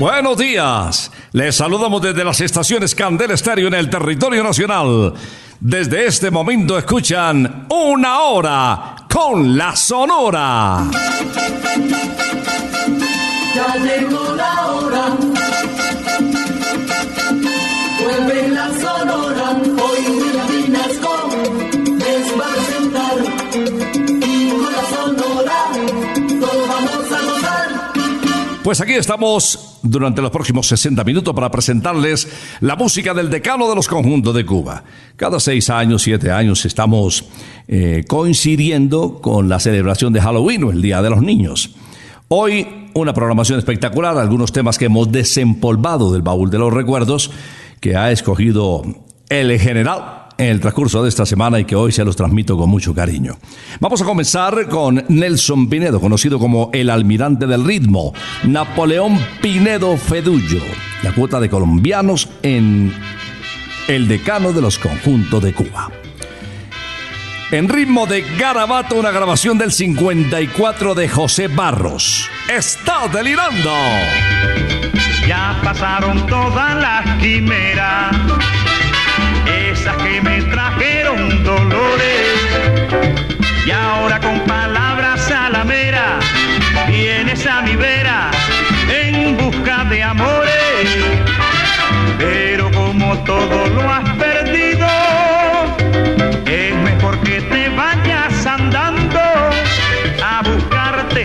Buenos días. Les saludamos desde las estaciones Candel Estéreo en el territorio nacional. Desde este momento escuchan una hora con la Sonora. Ya llegó la hora. Pues aquí estamos durante los próximos 60 minutos para presentarles la música del decano de los conjuntos de Cuba. Cada seis años, siete años estamos eh, coincidiendo con la celebración de Halloween el Día de los Niños. Hoy una programación espectacular, algunos temas que hemos desempolvado del baúl de los recuerdos que ha escogido el general en el transcurso de esta semana y que hoy se los transmito con mucho cariño. Vamos a comenzar con Nelson Pinedo, conocido como el almirante del ritmo, Napoleón Pinedo Fedullo, la cuota de colombianos en el decano de los conjuntos de Cuba. En ritmo de garabato, una grabación del 54 de José Barros. ¡Está delirando! Ya pasaron todas las quimeras, tristezas que me trajeron dolores. Y ahora con palabras salameras vienes a mi vera en busca de amores. Pero como todo lo has perdido, es mejor que te vayas andando a buscarte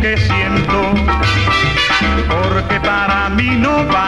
Que siento, porque para mí no vales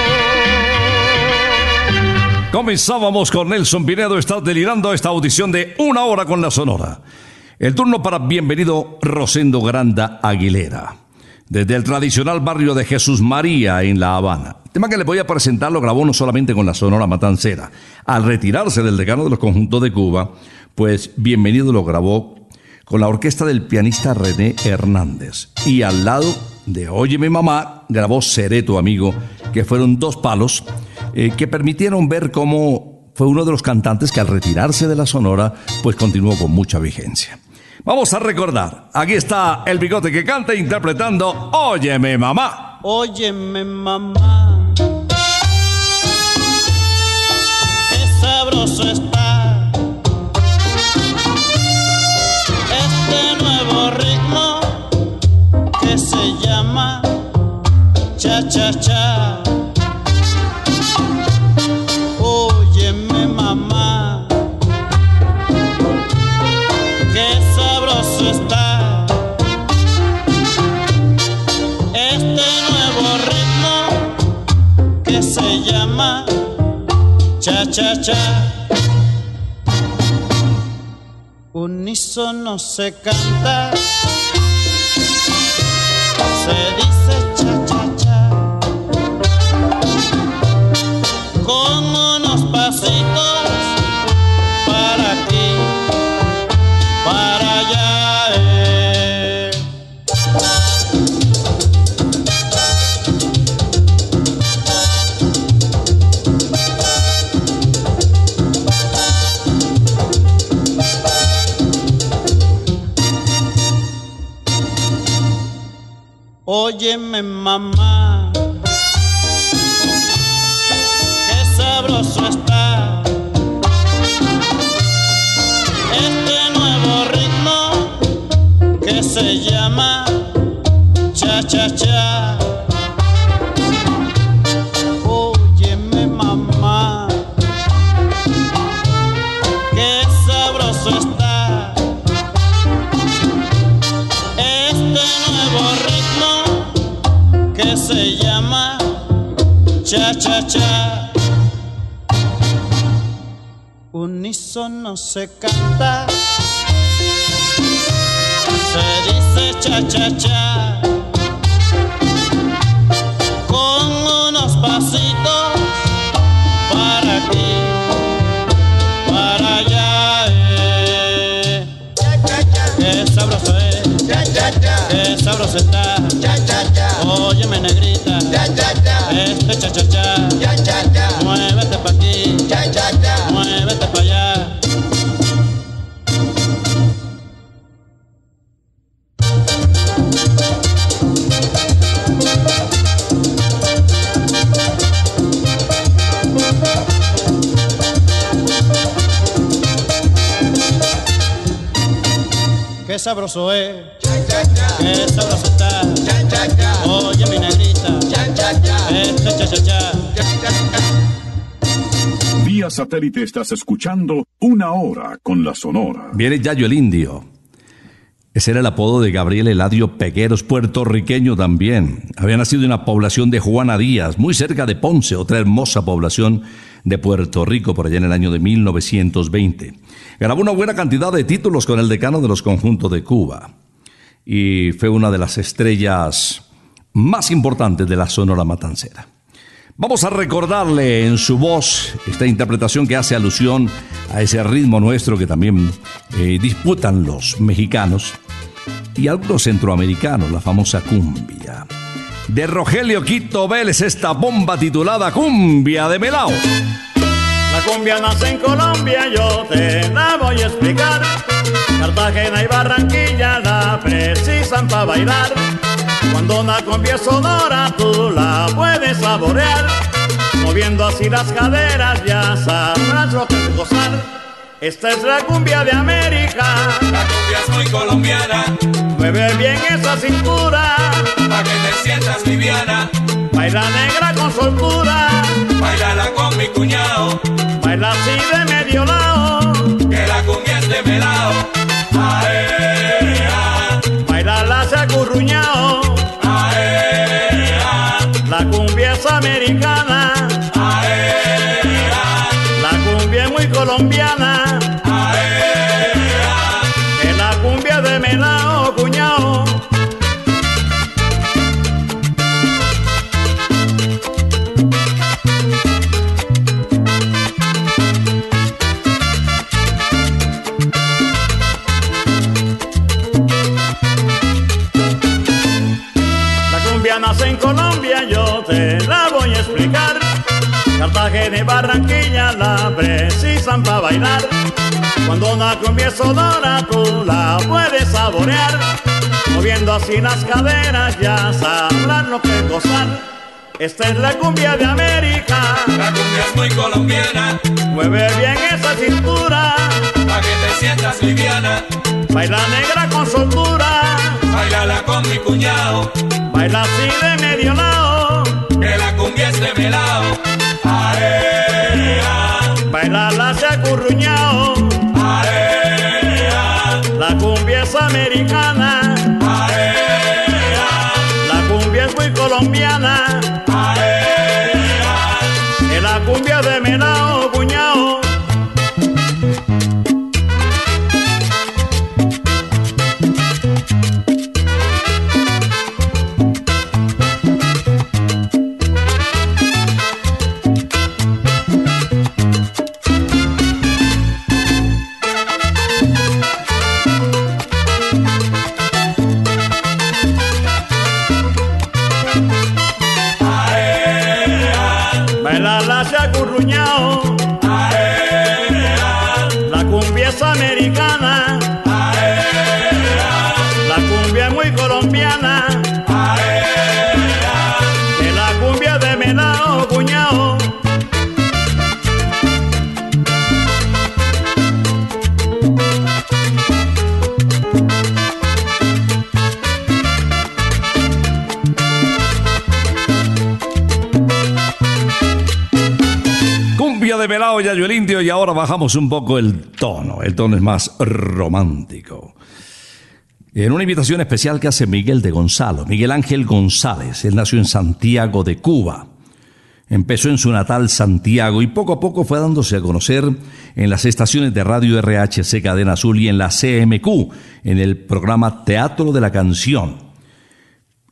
Comenzábamos con Nelson Pinedo, estás delirando esta audición de una hora con la Sonora. El turno para bienvenido Rosendo Granda Aguilera, desde el tradicional barrio de Jesús María en La Habana. El tema que le voy a presentar lo grabó no solamente con la Sonora Matancera. Al retirarse del decano de los conjuntos de Cuba, pues bienvenido lo grabó con la orquesta del pianista René Hernández. Y al lado de Oye mi mamá grabó Seré tu amigo, que fueron dos palos eh, que permitieron ver cómo fue uno de los cantantes que al retirarse de la Sonora, pues continuó con mucha vigencia. Vamos a recordar, aquí está el bigote que canta interpretando Óyeme mamá. Óyeme mamá, qué sabroso está este nuevo ritmo que se llama cha cha cha. Cha cha cha. Unísono se canta, se dice cha cha cha, con unos pasitos Óyeme mamá, qué sabroso está este nuevo ritmo que se llama cha cha cha. unísono se canta. Se dice cha cha cha con unos pasitos para aquí, para allá. Eh. Cha, cha, cha. Qué sabroso es, qué sabroso está. Óyeme negrita, este cha cha cha. Sabroso es, qué sabroso está. Oye mi negrita, este cha cha cha. Vía satélite estás escuchando Una Hora con la Sonora. Viene Yayo el Indio. Ese era el apodo de Gabriel Eladio Pegueros, puertorriqueño también. Había nacido en una población de Juana Díaz, muy cerca de Ponce, otra hermosa población de Puerto Rico, por allá en el año de 1920. Grabó una buena cantidad de títulos con el decano de los conjuntos de Cuba. Y fue una de las estrellas más importantes de la Sonora Matancera. Vamos a recordarle en su voz esta interpretación que hace alusión a ese ritmo nuestro que también eh, disputan los mexicanos y algunos centroamericanos, la famosa cumbia. De Rogelio Quito Vélez, esta bomba titulada Cumbia de Melao. La cumbia nace en Colombia, yo te la voy a explicar. Cartagena y Barranquilla la precisan para bailar. Cuando una cumbia sonora, tú la puedes saborear. Moviendo así las caderas, ya sabrás lo que gozar. Esta es la cumbia de América. La cumbia es muy colombiana, Mueve bien esa cintura. pa' que te sientas liviana. Baila negra con soltura. Bailala con mi cuñado, Baila así de medio lado. que la cumbia es de melao. Ae, ah, Baila la se acurruñao. ah, La cumbia es americana. ae, ah, La cumbia es muy colombiana. La precisan para bailar. Cuando una cumbia es sonora, tú la puedes saborear. Moviendo así las caderas, ya sabrás lo que gozar. Esta es la cumbia de América. La cumbia es muy colombiana, Mueve bien esa cintura. pa' que te sientas liviana. Baila negra con soltura. Bailala con mi cuñado, Baila así de medio lado. que la cumbia es de melao. Ae, Baila la acurruñao. La cumbia es americana. La cumbia es muy colombiana. Es la cumbia el Indio, y ahora bajamos un poco el tono. El tono es más romántico. En una invitación especial que hace Miguel de Gonzalo, Miguel Ángel González, él nació en Santiago de Cuba. Empezó en su natal Santiago y poco a poco fue dándose a conocer en las estaciones de radio RHC Cadena Azul y en la CMQ, en el programa Teatro de la Canción.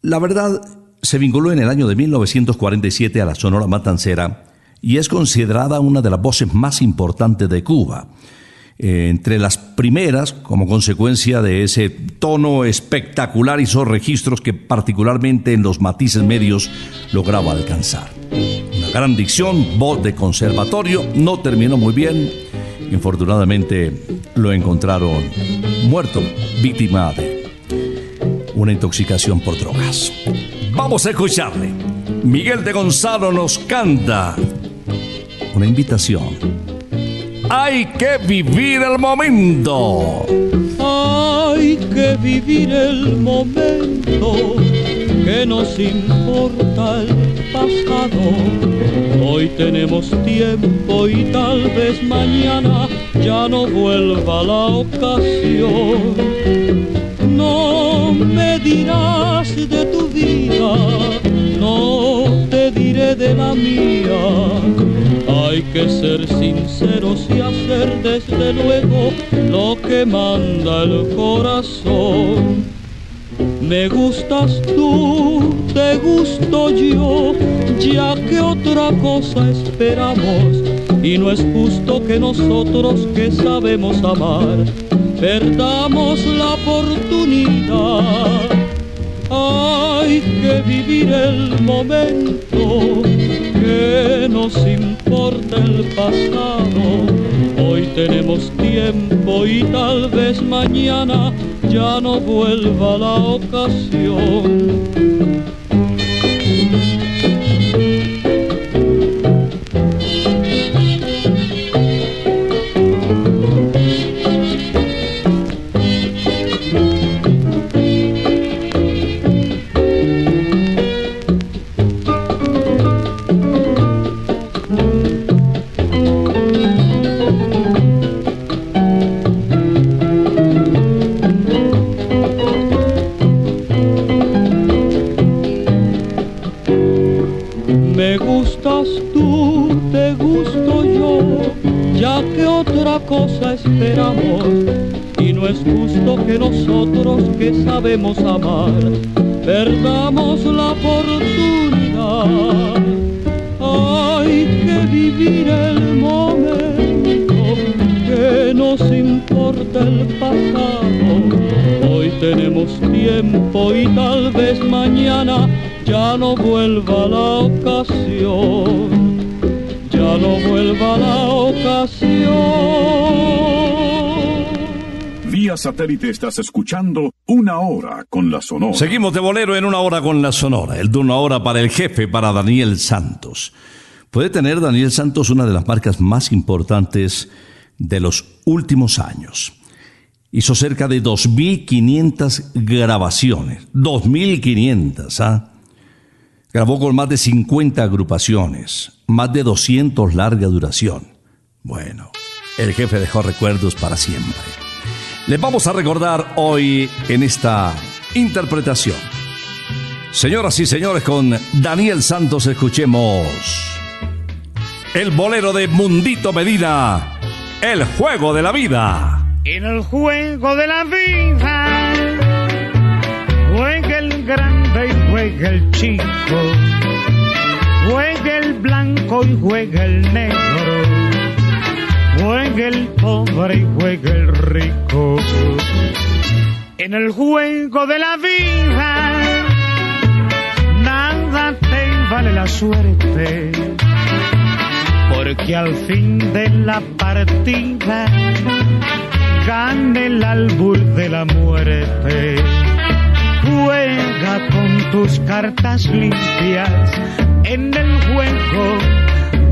La verdad, se vinculó en el año de 1947 a la Sonora Matancera y es considerada una de las voces más importantes de Cuba. eh, entre las primeras como consecuencia de ese tono espectacular hizo registros que particularmente en los matices medios lograba alcanzar. Una gran dicción, voz de conservatorio, no terminó muy bien. Infortunadamente lo encontraron muerto, víctima de una intoxicación por drogas. Vamos a escucharle. Miguel de Gonzalo nos canta una invitación hay que vivir el momento. Hay que vivir el momento, que nos importa el pasado. Hoy tenemos tiempo y tal vez mañana ya no vuelva la ocasión. No me dirás de tu vida, la mía hay que ser sinceros y hacer desde luego lo que manda el corazón. Me gustas tú, te gusto yo, ya que otra cosa esperamos. Y no es justo que nosotros que sabemos amar, perdamos la oportunidad. Hay que vivir el momento que nos importa el pasado. Hoy tenemos tiempo y tal vez mañana ya no vuelva la ocasión. Amar, perdamos la oportunidad. Hay que vivir el momento, que nos importa el pasado. Hoy tenemos tiempo y tal vez mañana ya no vuelva la ocasión, ya no vuelva la ocasión satélite estás escuchando Una Hora con la Sonora. Seguimos de bolero en Una Hora con la Sonora. El de Una Hora para el jefe, para Daniel Santos. Puede tener Daniel Santos una de las marcas más importantes de los últimos años. Hizo cerca de 2.500 grabaciones. 2.500, ¿ah? Grabó con más de 50 agrupaciones, más de 200 larga duración. Bueno, el jefe dejó recuerdos para siempre les vamos a recordar hoy en esta interpretación. Señoras y señores, con Daniel Santos escuchemos el bolero de Mundito Medina, El juego de la vida. En el juego de la vida juega el grande y juega el chico, juega el blanco y juega el negro Juega el pobre y juega el rico. En el juego de la vida, nada te vale la suerte. Porque al fin de la partida, gana el albur de la muerte. Juega con tus cartas limpias en el juego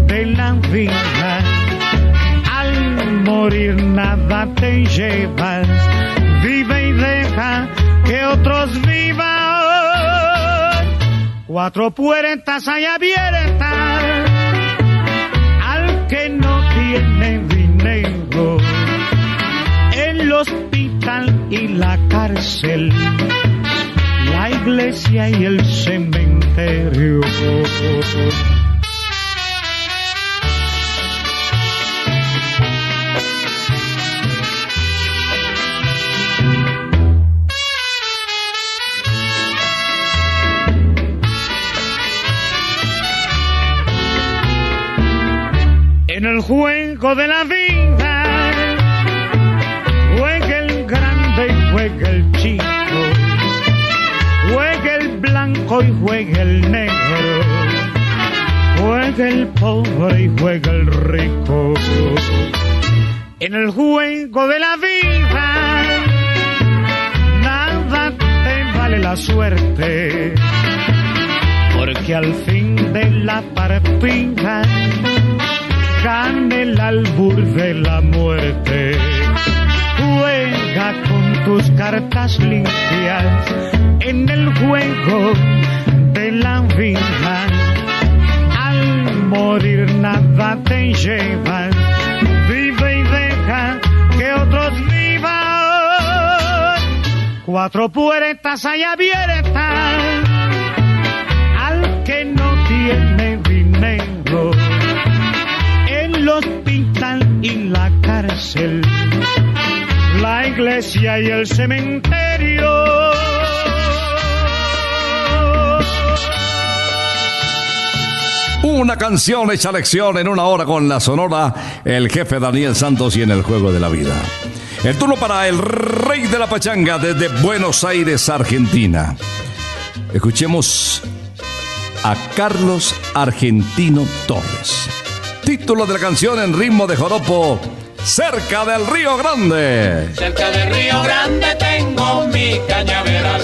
de la vida morir nada te llevas. Vive y deja que otros vivan. Cuatro puertas hay abiertas al que no tiene dinero. El hospital y la cárcel, la iglesia y el cementerio. En el juego de la vida. Juega el chico, juega el blanco y juega el negro, juega el pobre y juega el rico. En el juego de la vida, nada te vale la suerte, porque al fin de la partida gana el albur de la muerte. Juega con tus cartas limpias en el juego de la vida. Al morir nada te llevas, vive y deja que otros vivan. Cuatro puertas hay abiertas la iglesia y el cementerio. Una canción hecha lección en una hora con la sonora El jefe Daniel Santos y en el juego de la vida. El turno para el rey de la pachanga desde Buenos Aires, Argentina. Escuchemos a Carlos Argentino Torres. Título de la canción en ritmo de joropo, Cerca del Río Grande. Cerca del Río Grande tengo mi cañaveral.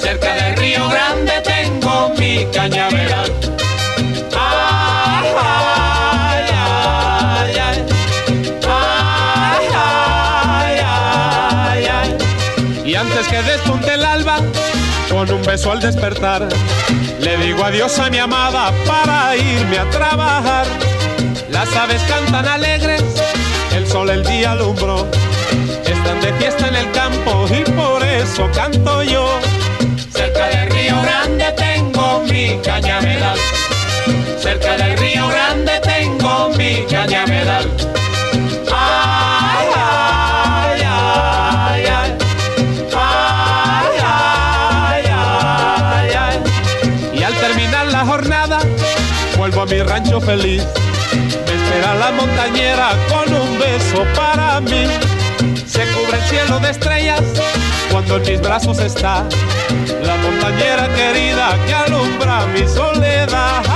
Cerca del Río Grande tengo mi cañaveral. Ay. Y antes que despunte el alba, con un beso al despertar, le digo adiós a mi amada para irme a trabajar. Las aves cantan alegres, sol el día alumbró. Están de fiesta en el campo y por eso canto yo. Cerca del Río Grande tengo mi cañaveral. Cerca del Río Grande tengo mi cañaveral. Ay. Y al terminar la jornada, vuelvo a mi rancho feliz. Montañera con un beso para mí. Se cubre el cielo de estrellas cuando en mis brazos está la montañera querida que alumbra mi soledad.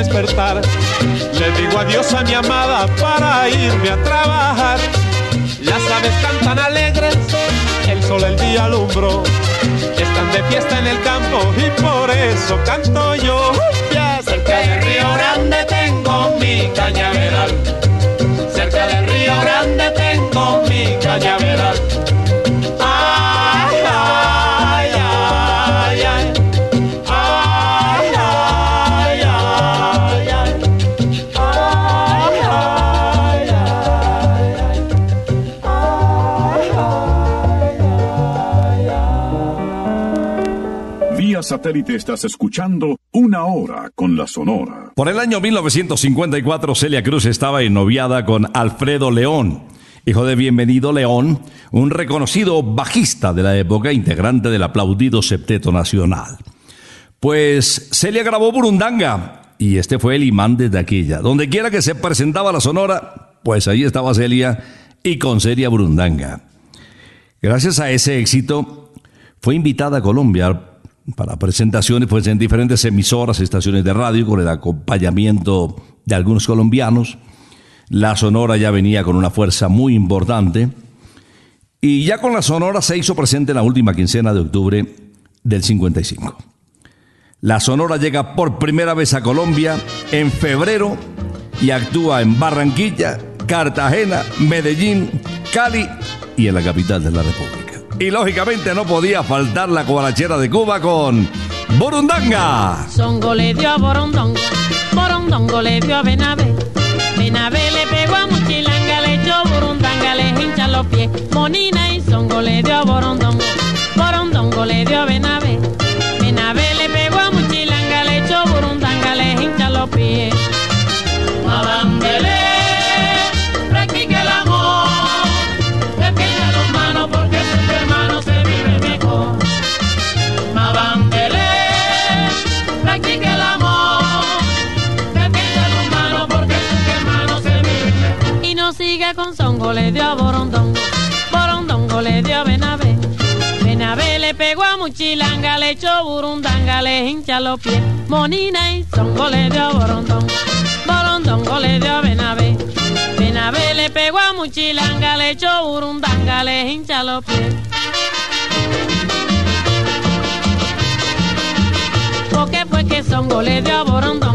Despertar, le digo adiós a mi amada para irme a trabajar. Las aves cantan alegres, el sol el día alumbró. Están de fiesta en el campo y por eso canto yo. Ya Cerca del Río Grande tengo mi cañaveral. Cerca del Río Grande tengo mi cañaveral. Satélite estás escuchando Una Hora con la Sonora. Por el año 1954, Celia Cruz estaba ennoviada con Alfredo León, hijo de Bienvenido León, un reconocido bajista de la época, integrante del aplaudido Septeto Nacional. Pues Celia grabó Burundanga y este fue el imán desde aquella. Donde quiera que se presentaba la Sonora, pues ahí estaba Celia y con Celia Burundanga. Gracias a ese éxito, fue invitada a Colombia para presentaciones pues, en diferentes emisoras, estaciones de radio, con el acompañamiento de algunos colombianos. La Sonora ya venía con una fuerza muy importante. Y ya con la Sonora se hizo presente en la última quincena de octubre del 55. La Sonora llega por primera vez a Colombia en febrero y actúa en Barranquilla, Cartagena, Medellín, Cali y en la capital de la República. Y lógicamente no podía faltar la cobalachera de Cuba con Burundanga. Songo le dio a Borondongo Borondongo le dio a Benavé. Benavé le pegó a Muchilanga, le echó burundanga, le hincha los pies. Monina y Zongo le dio a Borondongo. Borondongo le dio a. Benavé le dio a Borondongo. Borondongo le dio a Benavé. Benavé le pegó a Muchilanga, le echó burundanga, le hincha los pies. Monina y Zongo le dio a Borondongo. Borondongo le dio a Benavé. Benavé le pegó a Muchilanga, le echó burundanga, le hincha los pies. Porque fue que Zongo le dio a Borondongo.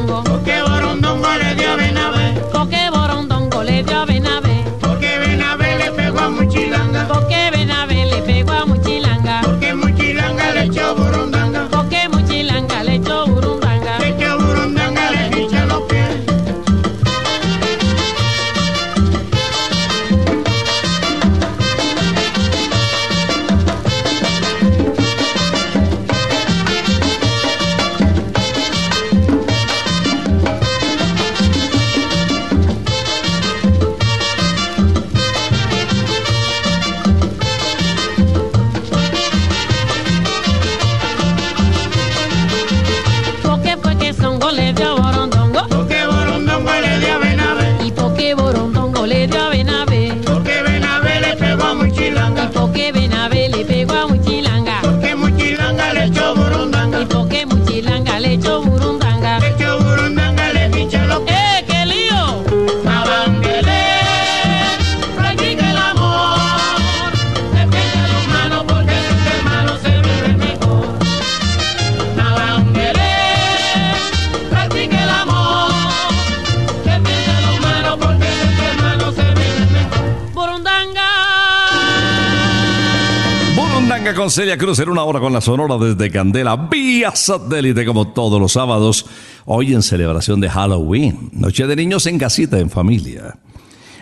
Celia en una hora con la Sonora desde Candela, vía satélite como todos los sábados, hoy en celebración de Halloween, Noche de Niños en casita, en familia.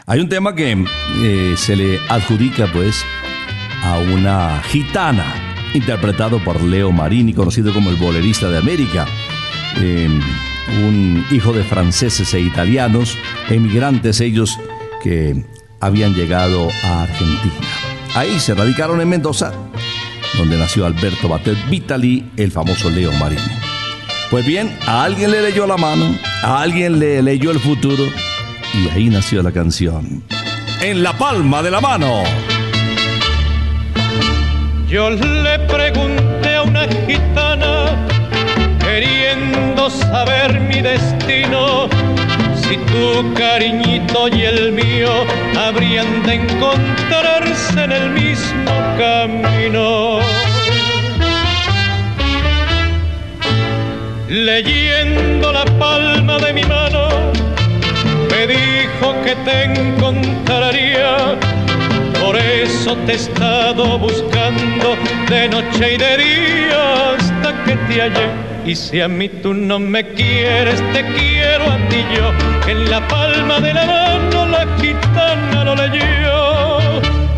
Hay un tema que eh, se le adjudica pues a una gitana, interpretado por Leo Marini, conocido como el bolerista de América, eh, un hijo de franceses e italianos, emigrantes ellos que habían llegado a Argentina. Ahí se radicaron en Mendoza, donde nació Alberto Batet Vitali, el famoso Leo Marini. Pues bien, a alguien le leyó la mano, a alguien le leyó el futuro, y ahí nació la canción. En la palma de la mano. Yo le pregunté a una gitana, queriendo saber mi destino, si tu cariñito y el mío habrían de encontrarse en el mismo camino. Leyendo la palma de mi mano, me dijo que te encontraría por eso te he estado buscando de noche y de día hasta que te hallé. Y si a mí tú no me quieres, te quiero a ti yo. En la palma de la mano la gitana lo leyó.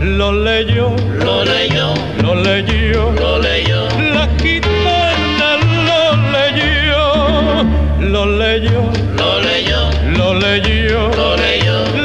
Lo leyó, Lo leyó, lo leyó. lo leyó. La gitana lo leyó. Lo leyó, Lo leyó, lo leyó. lo leyó.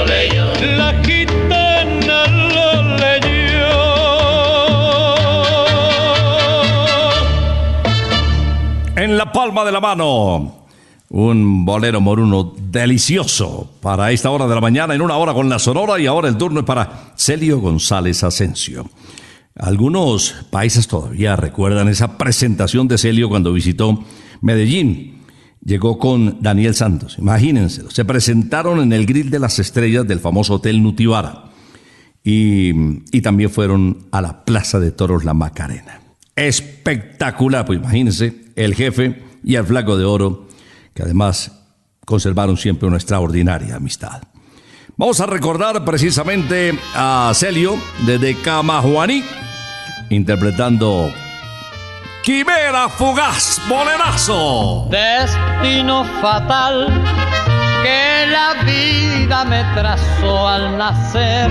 leyó. Palma de la mano. Un bolero moruno delicioso para esta hora de la mañana, en una hora con la Sonora y ahora el turno es para Celio González Asensio. Algunos países todavía recuerdan esa presentación de Celio cuando visitó Medellín. Llegó con Daniel Santos, imagínense, se presentaron en el Grill de las Estrellas del famoso Hotel Nutibara y, y también fueron a la Plaza de Toros La Macarena. Espectacular, pues imagínense, el jefe y el flaco de oro, que además conservaron siempre una extraordinaria amistad. Vamos a recordar precisamente a Celio desde Camajuaní, interpretando Quimera Fugaz, bolerazo. Destino fatal que la vida me trazó al nacer,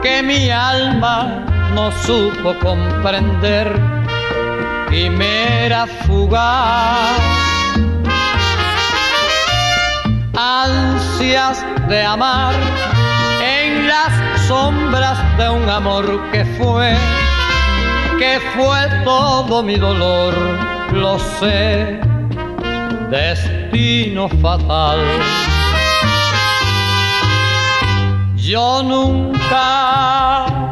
que mi alma no supo comprender, quimera fugaz. Ansias de amar en las sombras de un amor que fue que fue todo mi dolor, lo sé, destino fatal. Yo nunca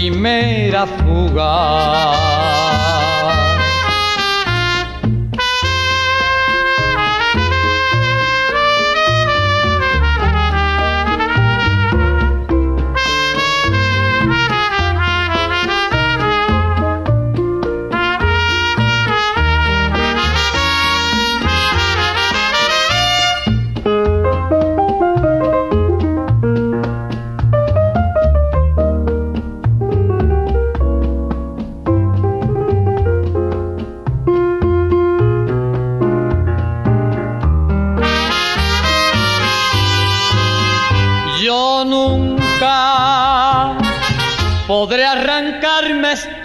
quimera fugaz.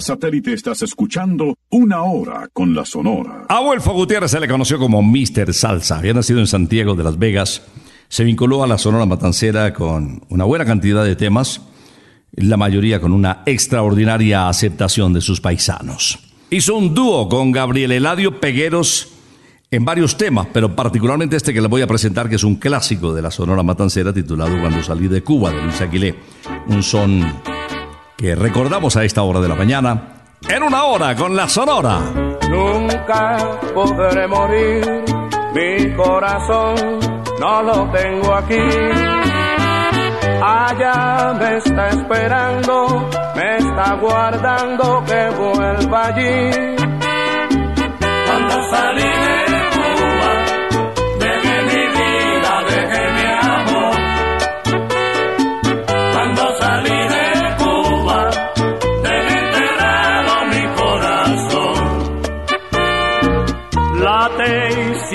Satélite estás escuchando Una Hora con la Sonora. A Adolfo Gutiérrez se le conoció como Mr. Salsa. Había nacido en Santiago de Las Vegas. Se vinculó a la Sonora Matancera con una buena cantidad de temas, la mayoría con una extraordinaria aceptación de sus paisanos. Hizo un dúo con Gabriel Eladio Pegueros en varios temas, pero particularmente este que les voy a presentar, que es un clásico de la Sonora Matancera, titulado Cuando salí de Cuba, de Luis Aguilé. Un son que recordamos a esta hora de la mañana, en una hora con la Sonora. Nunca podré morir, mi corazón no lo tengo aquí. Allá me está esperando, me está guardando que vuelva allí. Cuando salí de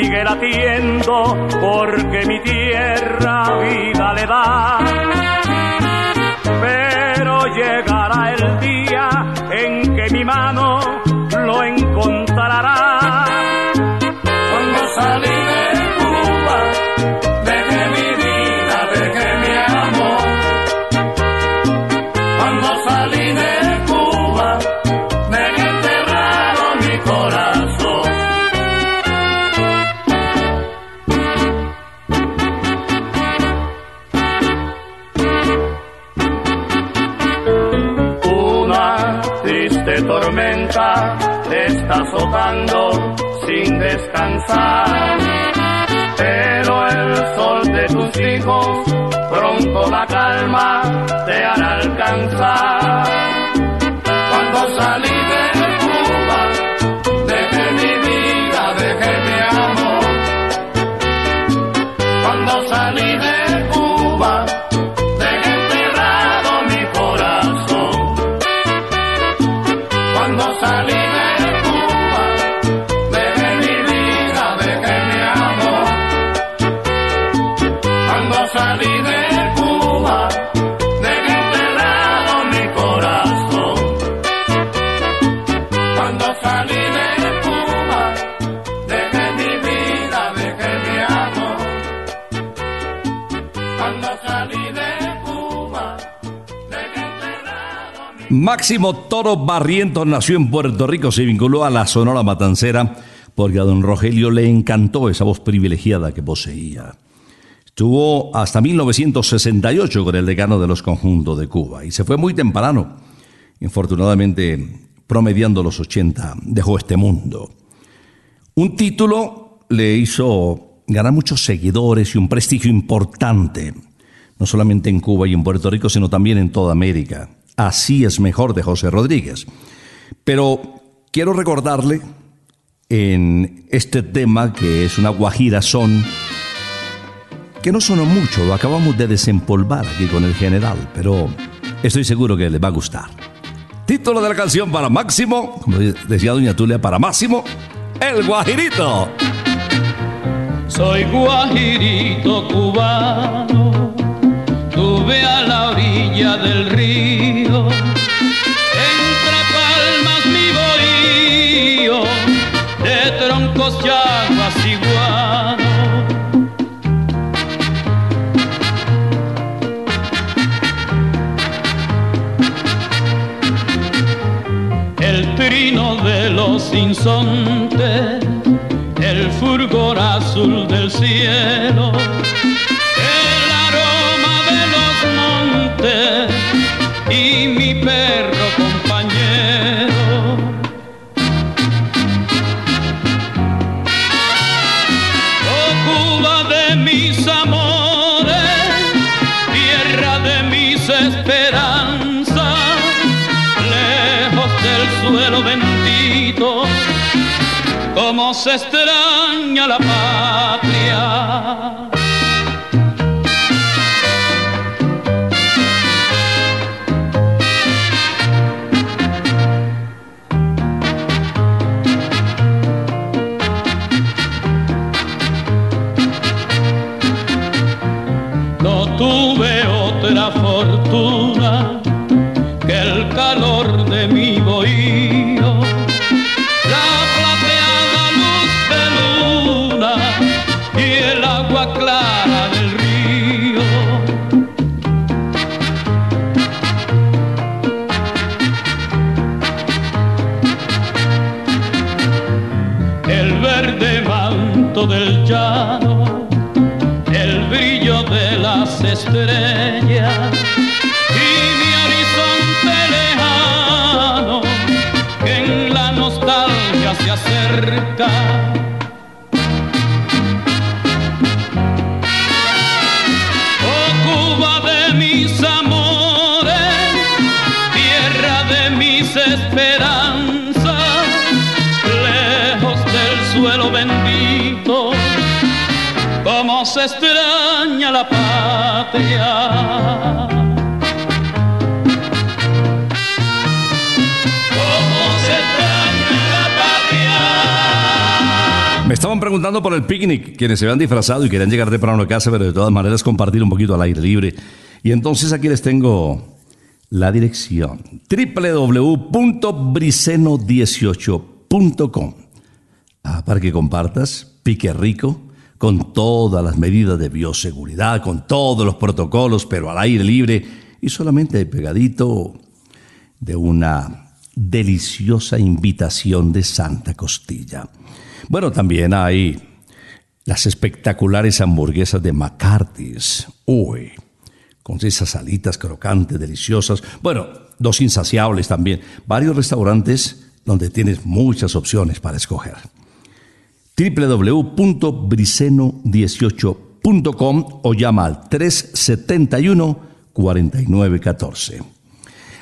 sigue latiendo porque mi tierra vida le da. Pero llegará el día en que mi mano lo encontrará Máximo Toro Barrientos nació en Puerto Rico, se vinculó a la Sonora Matancera porque a don Rogelio le encantó esa voz privilegiada que poseía. Estuvo hasta 1968 con el decano de los conjuntos de Cuba y se fue muy temprano. Infortunadamente, promediando los 80, dejó este mundo. Un título le hizo ganar muchos seguidores y un prestigio importante, no solamente en Cuba y en Puerto Rico, sino también en toda América. Así es mejor de José Rodríguez. Pero quiero recordarle en este tema que es una guajira son que no sonó mucho, lo acabamos de desempolvar aquí con el general, pero estoy seguro que le va a gustar. Título de la canción para Máximo, como decía Doña Tulia, para Máximo, El Guajirito. Soy guajirito cubano, tuve a la orilla del río, entre palmas mi bohío, de troncos llamas iguanos. El trino de los insontes el fulgor azul del cielo, y mi perro compañero. Oh Cuba de mis amores, tierra de mis esperanzas, lejos del suelo bendito cómo se extraña la patria. Manto del la patria. Me estaban preguntando por el picnic, quienes se habían disfrazado y querían llegar temprano a casa, pero de todas maneras compartir un poquito al aire libre. Y entonces aquí les tengo la dirección www.briseno18.com ah, para que compartas Pique Rico con todas las medidas de bioseguridad, con todos los protocolos, pero al aire libre y solamente pegadito de una deliciosa invitación de Santa Costilla. Bueno, también hay las espectaculares hamburguesas de McCarthy's. Uy, con esas alitas crocantes, deliciosas. Bueno, dos insaciables también. Varios restaurantes donde tienes muchas opciones para escoger. www.briseno18.com o llama al 371-4914.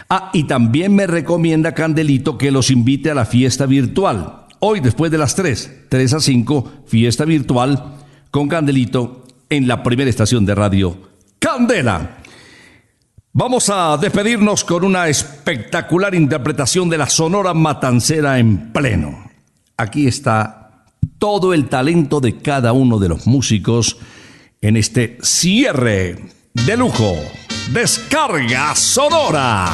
Ah, y también me recomienda Candelito que los invite a la fiesta virtual Hoy, después de las 3, 3 a 5, fiesta virtual con Candelito en la primera estación de radio Candela. Vamos a despedirnos con una espectacular interpretación de la Sonora Matancera en pleno. Aquí está todo el talento de cada uno de los músicos en este cierre de lujo. Descarga Sonora.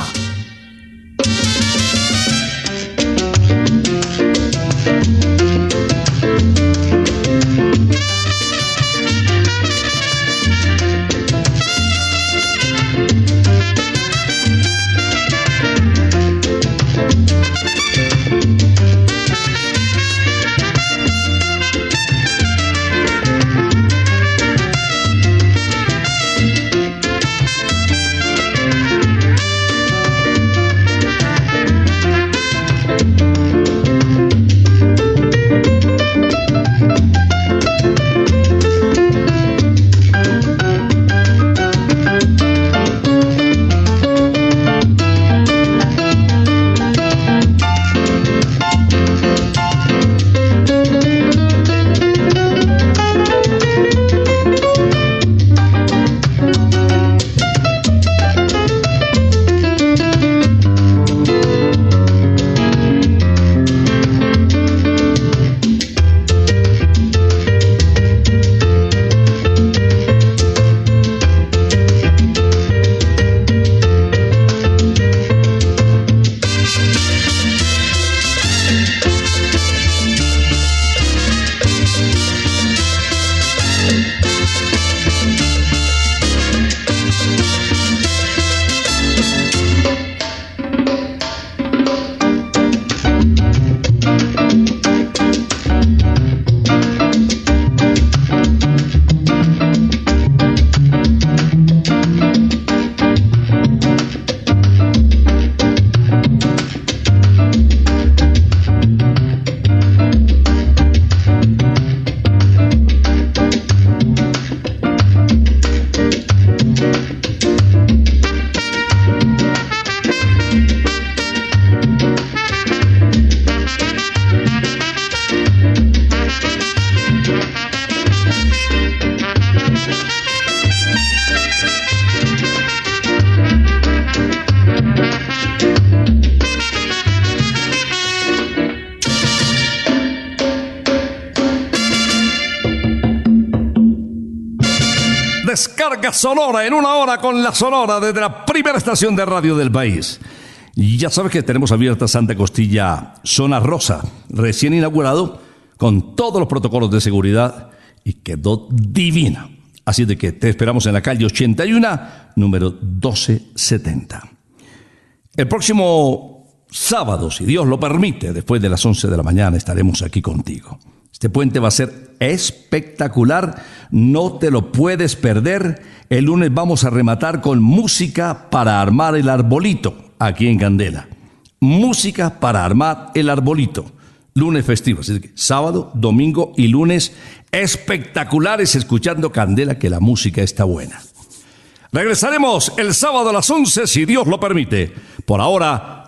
Sonora en una hora con la Sonora desde la primera estación de radio del país. Y ya sabes que tenemos abierta Santa Costilla Zona Rosa, recién inaugurado, con todos los protocolos de seguridad y quedó divina. Así de que te esperamos en la calle 81, número 1270. El próximo sábado, si Dios lo permite, después de las 11 de la mañana, estaremos aquí contigo. Este puente va a ser espectacular, no te lo puedes perder. El lunes vamos a rematar con música para armar el arbolito aquí en Candela. Música para armar el arbolito. Lunes festivo, así sábado, domingo y lunes espectaculares escuchando Candela que la música está buena. Regresaremos el sábado a las 11 si Dios lo permite. Por ahora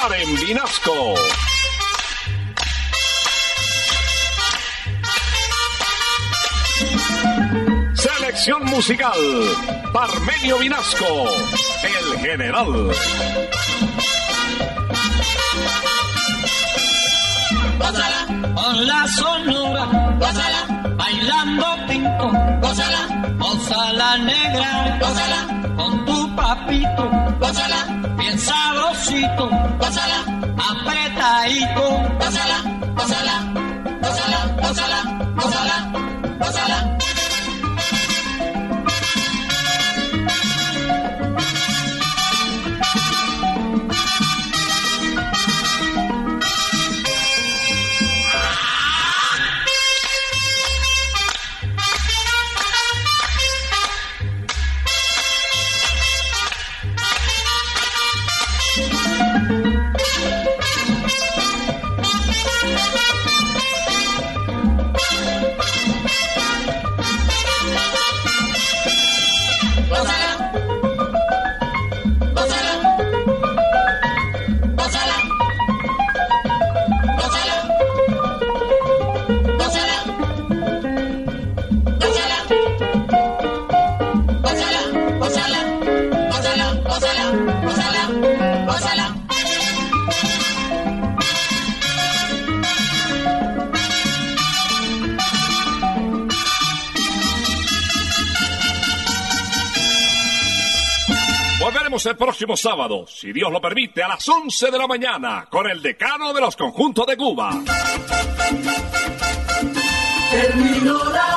Karen Vinasco. Selección musical, Parmenio Vinasco, el general. Gózala, con la sonora, gózala, bailando pinto, gózala, gózala negra, gózala, papito, gózala, bien sabrosito, apretadito, gózala, si Dios lo permite, a las 11 de la mañana, con el decano de los conjuntos de Cuba. Terminó la